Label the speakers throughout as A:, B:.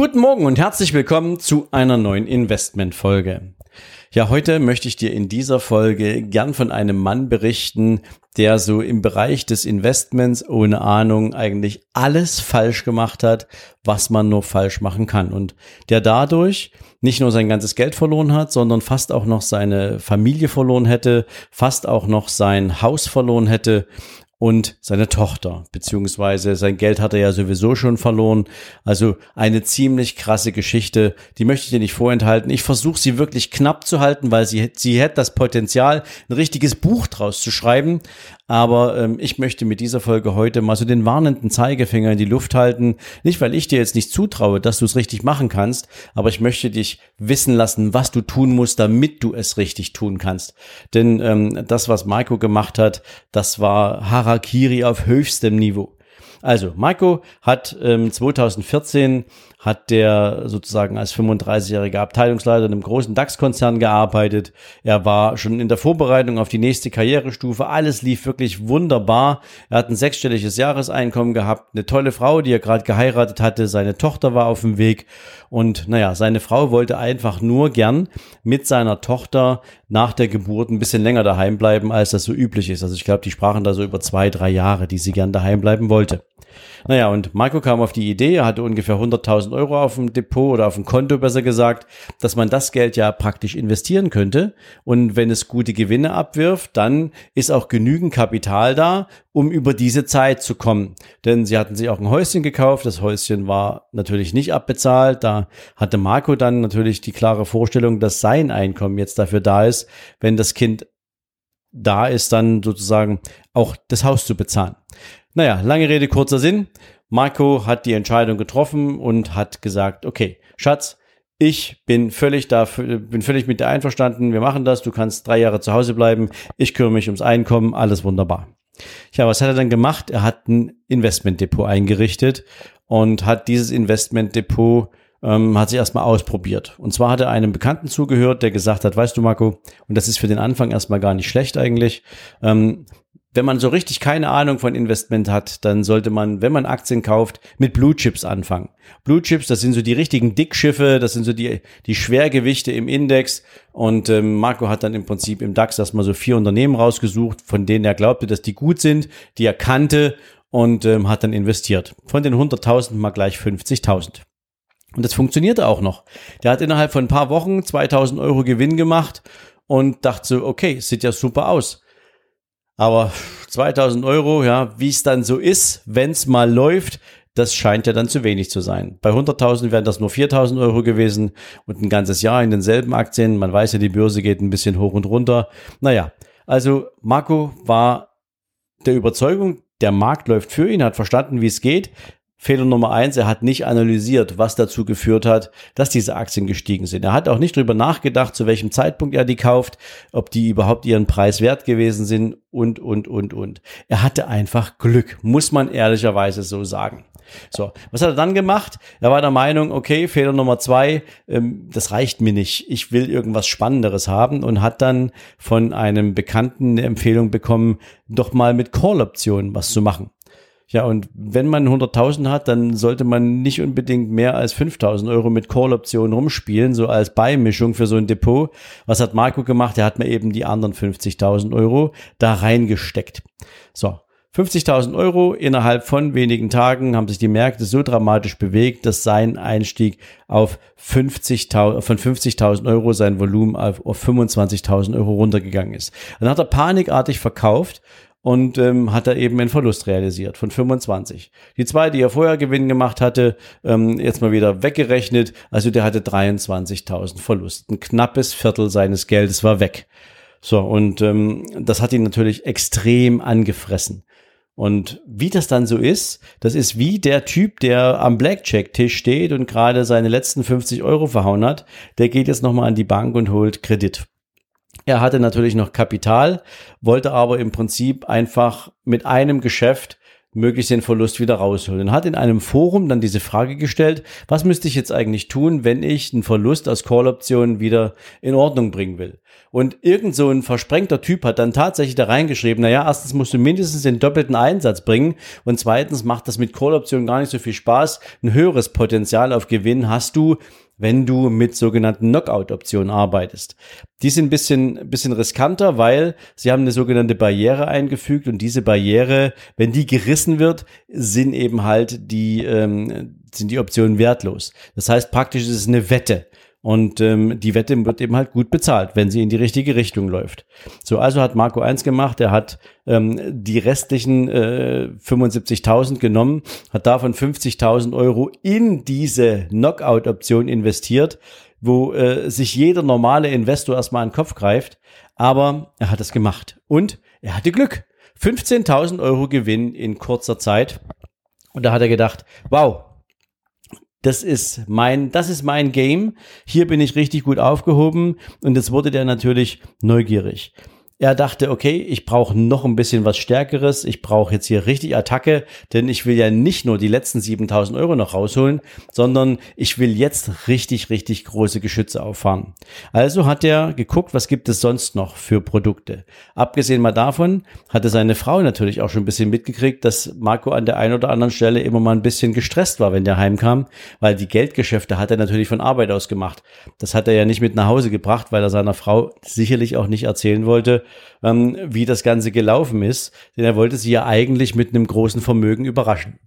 A: Guten Morgen und herzlich willkommen zu einer neuen Investment-Folge. Ja, heute möchte ich dir in dieser Folge gern von einem Mann berichten, der so im Bereich des Investments ohne Ahnung eigentlich alles falsch gemacht hat, was man nur falsch machen kann und der dadurch nicht nur sein ganzes Geld verloren hat, sondern fast auch noch seine Familie verloren hätte, fast auch noch sein Haus verloren hätte und seine Tochter, beziehungsweise sein Geld hat er ja sowieso schon verloren. Also eine ziemlich krasse Geschichte, die möchte ich dir nicht vorenthalten. Ich versuche sie wirklich knapp zu halten, weil sie, sie hätte das Potenzial, ein richtiges Buch draus zu schreiben. Aber ähm, ich möchte mit dieser Folge heute mal so den warnenden Zeigefinger in die Luft halten. Nicht, weil ich dir jetzt nicht zutraue, dass du es richtig machen kannst, aber ich möchte dich wissen lassen, was du tun musst, damit du es richtig tun kannst. Denn ähm, das, was Marco gemacht hat, das war Harakiri auf höchstem Niveau. Also, Marco hat ähm, 2014 hat der sozusagen als 35-jähriger Abteilungsleiter in einem großen DAX-Konzern gearbeitet. Er war schon in der Vorbereitung auf die nächste Karrierestufe. Alles lief wirklich wunderbar. Er hat ein sechsstelliges Jahreseinkommen gehabt, eine tolle Frau, die er gerade geheiratet hatte. Seine Tochter war auf dem Weg. Und naja, seine Frau wollte einfach nur gern mit seiner Tochter nach der Geburt ein bisschen länger daheim bleiben, als das so üblich ist. Also ich glaube, die sprachen da so über zwei, drei Jahre, die sie gern daheim bleiben wollte. Naja, und Marco kam auf die Idee, er hatte ungefähr 100.000 Euro auf dem Depot oder auf dem Konto besser gesagt, dass man das Geld ja praktisch investieren könnte. Und wenn es gute Gewinne abwirft, dann ist auch genügend Kapital da, um über diese Zeit zu kommen. Denn sie hatten sich auch ein Häuschen gekauft. Das Häuschen war natürlich nicht abbezahlt. Da hatte Marco dann natürlich die klare Vorstellung, dass sein Einkommen jetzt dafür da ist, wenn das Kind da ist, dann sozusagen auch das Haus zu bezahlen. Naja, lange Rede, kurzer Sinn. Marco hat die Entscheidung getroffen und hat gesagt, okay, Schatz, ich bin völlig dafür, bin völlig mit dir einverstanden. Wir machen das. Du kannst drei Jahre zu Hause bleiben. Ich kümmere mich ums Einkommen. Alles wunderbar. Ja, was hat er dann gemacht? Er hat ein Investmentdepot eingerichtet und hat dieses Investmentdepot ähm, hat sich erstmal ausprobiert. Und zwar hat er einem Bekannten zugehört, der gesagt hat, weißt du, Marco, und das ist für den Anfang erstmal gar nicht schlecht eigentlich, ähm, wenn man so richtig keine Ahnung von Investment hat, dann sollte man, wenn man Aktien kauft, mit Blue Chips anfangen. Blue Chips, das sind so die richtigen Dickschiffe, das sind so die, die Schwergewichte im Index. Und ähm, Marco hat dann im Prinzip im DAX erstmal so vier Unternehmen rausgesucht, von denen er glaubte, dass die gut sind, die er kannte und ähm, hat dann investiert. Von den 100.000 mal gleich 50.000. Und das funktionierte auch noch. Der hat innerhalb von ein paar Wochen 2000 Euro Gewinn gemacht und dachte so, okay, sieht ja super aus. Aber 2000 Euro, ja, wie es dann so ist, wenn es mal läuft, das scheint ja dann zu wenig zu sein. Bei 100.000 wären das nur 4.000 Euro gewesen und ein ganzes Jahr in denselben Aktien. Man weiß ja, die Börse geht ein bisschen hoch und runter. Naja, also Marco war der Überzeugung, der Markt läuft für ihn, hat verstanden, wie es geht. Fehler Nummer eins, er hat nicht analysiert, was dazu geführt hat, dass diese Aktien gestiegen sind. Er hat auch nicht drüber nachgedacht, zu welchem Zeitpunkt er die kauft, ob die überhaupt ihren Preis wert gewesen sind und, und, und, und. Er hatte einfach Glück, muss man ehrlicherweise so sagen. So, was hat er dann gemacht? Er war der Meinung, okay, Fehler Nummer zwei, ähm, das reicht mir nicht. Ich will irgendwas Spannenderes haben und hat dann von einem Bekannten eine Empfehlung bekommen, doch mal mit Call-Optionen was zu machen. Ja, und wenn man 100.000 hat, dann sollte man nicht unbedingt mehr als 5.000 Euro mit Call-Optionen rumspielen, so als Beimischung für so ein Depot. Was hat Marco gemacht? Er hat mir eben die anderen 50.000 Euro da reingesteckt. So. 50.000 Euro innerhalb von wenigen Tagen haben sich die Märkte so dramatisch bewegt, dass sein Einstieg auf 50.000, von 50.000 Euro sein Volumen auf, auf 25.000 Euro runtergegangen ist. Dann hat er panikartig verkauft und ähm, hat er eben einen Verlust realisiert von 25. Die zwei, die er vorher Gewinn gemacht hatte, ähm, jetzt mal wieder weggerechnet, also der hatte 23.000 Verlust. Ein knappes Viertel seines Geldes war weg. So, und ähm, das hat ihn natürlich extrem angefressen. Und wie das dann so ist, das ist wie der Typ, der am Blackjack-Tisch steht und gerade seine letzten 50 Euro verhauen hat, der geht jetzt nochmal an die Bank und holt Kredit. Er hatte natürlich noch Kapital, wollte aber im Prinzip einfach mit einem Geschäft möglichst den Verlust wieder rausholen. Und hat in einem Forum dann diese Frage gestellt, was müsste ich jetzt eigentlich tun, wenn ich einen Verlust aus Call-Optionen wieder in Ordnung bringen will? Und irgend so ein versprengter Typ hat dann tatsächlich da reingeschrieben, naja, erstens musst du mindestens den doppelten Einsatz bringen und zweitens macht das mit Call-Optionen gar nicht so viel Spaß. Ein höheres Potenzial auf Gewinn hast du, wenn du mit sogenannten Knockout-Optionen arbeitest. Die sind ein bisschen, bisschen riskanter, weil sie haben eine sogenannte Barriere eingefügt und diese Barriere, wenn die gerissen wird, sind eben halt die, ähm, sind die Optionen wertlos. Das heißt, praktisch ist es eine Wette. Und ähm, die Wette wird eben halt gut bezahlt, wenn sie in die richtige Richtung läuft. So, also hat Marco eins gemacht, er hat ähm, die restlichen äh, 75.000 genommen, hat davon 50.000 Euro in diese Knockout-Option investiert, wo äh, sich jeder normale Investor erstmal an den Kopf greift. Aber er hat es gemacht. Und er hatte Glück. 15.000 Euro Gewinn in kurzer Zeit. Und da hat er gedacht, wow, das ist mein, das ist mein Game. Hier bin ich richtig gut aufgehoben. Und jetzt wurde der natürlich neugierig. Er dachte, okay, ich brauche noch ein bisschen was Stärkeres. Ich brauche jetzt hier richtig Attacke, denn ich will ja nicht nur die letzten 7000 Euro noch rausholen, sondern ich will jetzt richtig, richtig große Geschütze auffahren. Also hat er geguckt, was gibt es sonst noch für Produkte. Abgesehen mal davon hatte seine Frau natürlich auch schon ein bisschen mitgekriegt, dass Marco an der einen oder anderen Stelle immer mal ein bisschen gestresst war, wenn der heimkam, weil die Geldgeschäfte hat er natürlich von Arbeit aus gemacht. Das hat er ja nicht mit nach Hause gebracht, weil er seiner Frau sicherlich auch nicht erzählen wollte, ähm, wie das Ganze gelaufen ist, denn er wollte sie ja eigentlich mit einem großen Vermögen überraschen.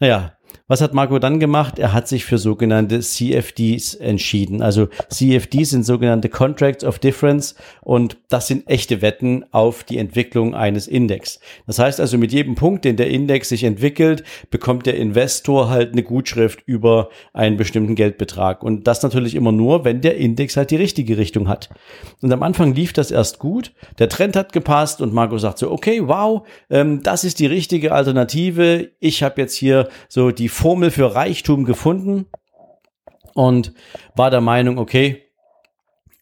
A: Naja, was hat Marco dann gemacht? Er hat sich für sogenannte CFDs entschieden. Also CFDs sind sogenannte Contracts of Difference und das sind echte Wetten auf die Entwicklung eines Index. Das heißt also, mit jedem Punkt, den der Index sich entwickelt, bekommt der Investor halt eine Gutschrift über einen bestimmten Geldbetrag. Und das natürlich immer nur, wenn der Index halt die richtige Richtung hat. Und am Anfang lief das erst gut. Der Trend hat gepasst und Marco sagt so, okay, wow, ähm, das ist die richtige Alternative. Ich habe jetzt hier so die Formel für Reichtum gefunden und war der Meinung, okay,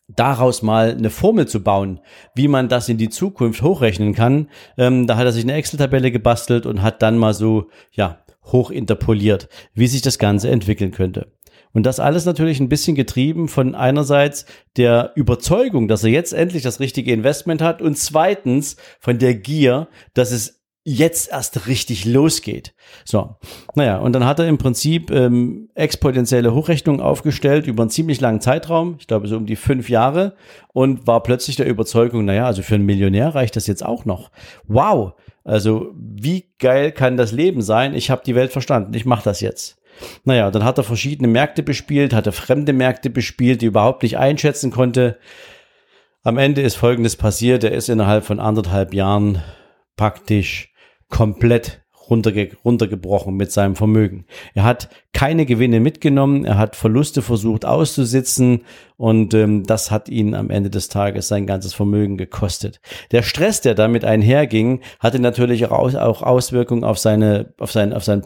A: daraus mal eine Formel zu bauen, wie man das in die Zukunft hochrechnen kann. Ähm, da hat er sich eine Excel-Tabelle gebastelt und hat dann mal so, ja, hochinterpoliert, wie sich das Ganze entwickeln könnte. Und das alles natürlich ein bisschen getrieben von einerseits der Überzeugung, dass er jetzt endlich das richtige Investment hat und zweitens von der Gier, dass es jetzt erst richtig losgeht. So, naja, und dann hat er im Prinzip ähm, exponentielle Hochrechnungen aufgestellt über einen ziemlich langen Zeitraum, ich glaube so um die fünf Jahre, und war plötzlich der Überzeugung, naja, also für einen Millionär reicht das jetzt auch noch. Wow, also wie geil kann das Leben sein? Ich habe die Welt verstanden, ich mache das jetzt. Naja, dann hat er verschiedene Märkte bespielt, hat er fremde Märkte bespielt, die überhaupt nicht einschätzen konnte. Am Ende ist Folgendes passiert, er ist innerhalb von anderthalb Jahren praktisch komplett runterge runtergebrochen mit seinem Vermögen. Er hat keine Gewinne mitgenommen, er hat Verluste versucht auszusitzen und ähm, das hat ihn am Ende des Tages sein ganzes Vermögen gekostet. Der Stress, der damit einherging, hatte natürlich auch, auch Auswirkungen auf seine, auf sein, auf sein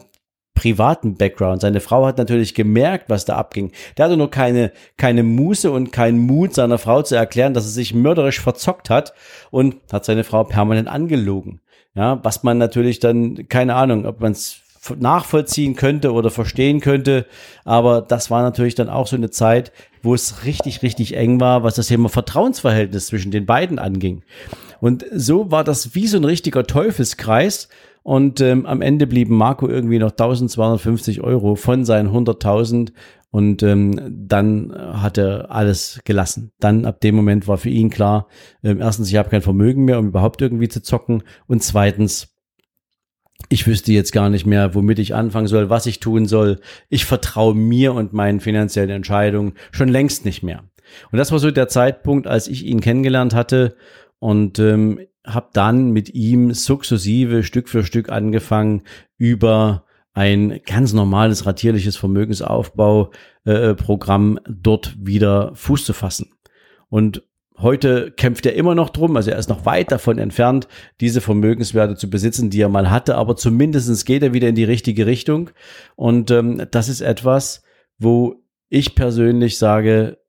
A: privaten Background. Seine Frau hat natürlich gemerkt, was da abging. Der hatte nur keine, keine Muße und keinen Mut, seiner Frau zu erklären, dass er sich mörderisch verzockt hat und hat seine Frau permanent angelogen. Ja, was man natürlich dann, keine Ahnung, ob man es nachvollziehen könnte oder verstehen könnte. Aber das war natürlich dann auch so eine Zeit, wo es richtig, richtig eng war, was das Thema Vertrauensverhältnis zwischen den beiden anging. Und so war das wie so ein richtiger Teufelskreis. Und ähm, am Ende blieben Marco irgendwie noch 1250 Euro von seinen 100.000 und ähm, dann hat er alles gelassen. Dann ab dem Moment war für ihn klar, ähm, erstens, ich habe kein Vermögen mehr, um überhaupt irgendwie zu zocken. Und zweitens, ich wüsste jetzt gar nicht mehr, womit ich anfangen soll, was ich tun soll. Ich vertraue mir und meinen finanziellen Entscheidungen schon längst nicht mehr. Und das war so der Zeitpunkt, als ich ihn kennengelernt hatte und ähm, habe dann mit ihm sukzessive Stück für Stück angefangen, über ein ganz normales ratierliches Vermögensaufbauprogramm äh, dort wieder Fuß zu fassen. Und Heute kämpft er immer noch drum, also er ist noch weit davon entfernt, diese Vermögenswerte zu besitzen, die er mal hatte, aber zumindestens geht er wieder in die richtige Richtung. Und ähm, das ist etwas, wo ich persönlich sage,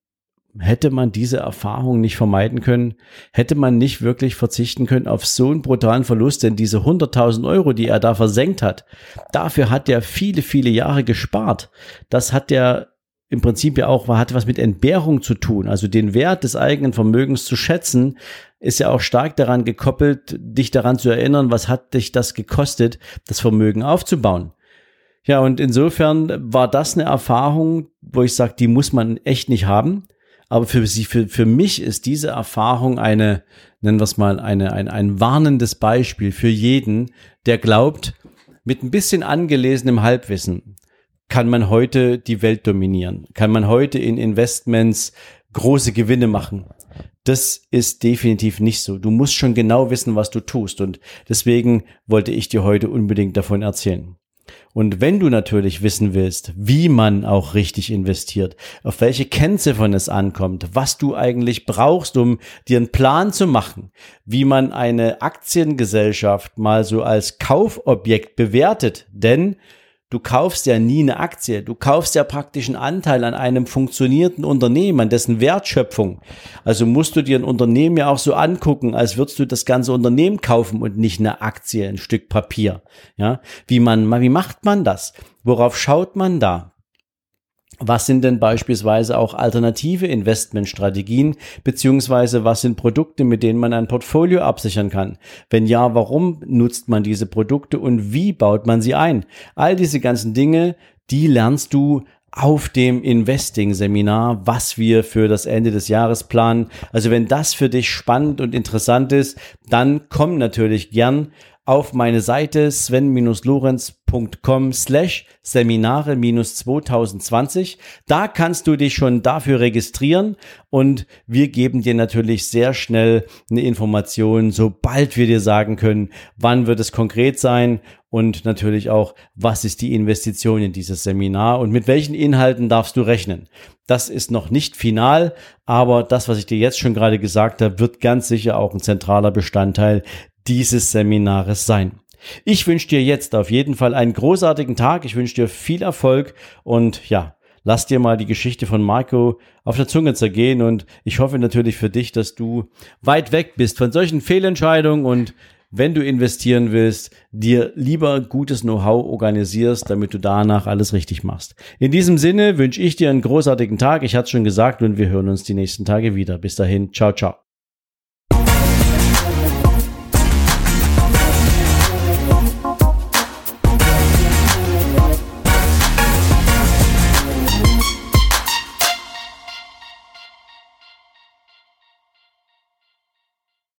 A: hätte man diese Erfahrung nicht vermeiden können, hätte man nicht wirklich verzichten können auf so einen brutalen Verlust, denn diese 100.000 Euro, die er da versenkt hat, dafür hat er viele, viele Jahre gespart. Das hat er im Prinzip ja auch hat was mit Entbehrung zu tun. Also den Wert des eigenen Vermögens zu schätzen, ist ja auch stark daran gekoppelt, dich daran zu erinnern, was hat dich das gekostet, das Vermögen aufzubauen. Ja, und insofern war das eine Erfahrung, wo ich sage, die muss man echt nicht haben. Aber für sie, für, für mich ist diese Erfahrung eine, nennen wir es mal, eine, ein, ein warnendes Beispiel für jeden, der glaubt, mit ein bisschen angelesenem Halbwissen, kann man heute die Welt dominieren? Kann man heute in Investments große Gewinne machen? Das ist definitiv nicht so. Du musst schon genau wissen, was du tust. Und deswegen wollte ich dir heute unbedingt davon erzählen. Und wenn du natürlich wissen willst, wie man auch richtig investiert, auf welche Kennziffern es ankommt, was du eigentlich brauchst, um dir einen Plan zu machen, wie man eine Aktiengesellschaft mal so als Kaufobjekt bewertet, denn Du kaufst ja nie eine Aktie. Du kaufst ja praktisch einen Anteil an einem funktionierenden Unternehmen, an dessen Wertschöpfung. Also musst du dir ein Unternehmen ja auch so angucken, als würdest du das ganze Unternehmen kaufen und nicht eine Aktie, ein Stück Papier. Ja, wie man, wie macht man das? Worauf schaut man da? Was sind denn beispielsweise auch alternative Investmentstrategien, beziehungsweise was sind Produkte, mit denen man ein Portfolio absichern kann? Wenn ja, warum nutzt man diese Produkte und wie baut man sie ein? All diese ganzen Dinge, die lernst du auf dem Investing-Seminar, was wir für das Ende des Jahres planen. Also wenn das für dich spannend und interessant ist, dann komm natürlich gern auf meine Seite sven-lorenz.com slash Seminare-2020. Da kannst du dich schon dafür registrieren und wir geben dir natürlich sehr schnell eine Information, sobald wir dir sagen können, wann wird es konkret sein und natürlich auch, was ist die Investition in dieses Seminar und mit welchen Inhalten darfst du rechnen. Das ist noch nicht final, aber das, was ich dir jetzt schon gerade gesagt habe, wird ganz sicher auch ein zentraler Bestandteil dieses Seminares sein. Ich wünsche dir jetzt auf jeden Fall einen großartigen Tag. Ich wünsche dir viel Erfolg und ja, lass dir mal die Geschichte von Marco auf der Zunge zergehen und ich hoffe natürlich für dich, dass du weit weg bist von solchen Fehlentscheidungen und wenn du investieren willst, dir lieber gutes Know-how organisierst, damit du danach alles richtig machst. In diesem Sinne wünsche ich dir einen großartigen Tag. Ich hatte es schon gesagt und wir hören uns die nächsten Tage wieder. Bis dahin, ciao, ciao.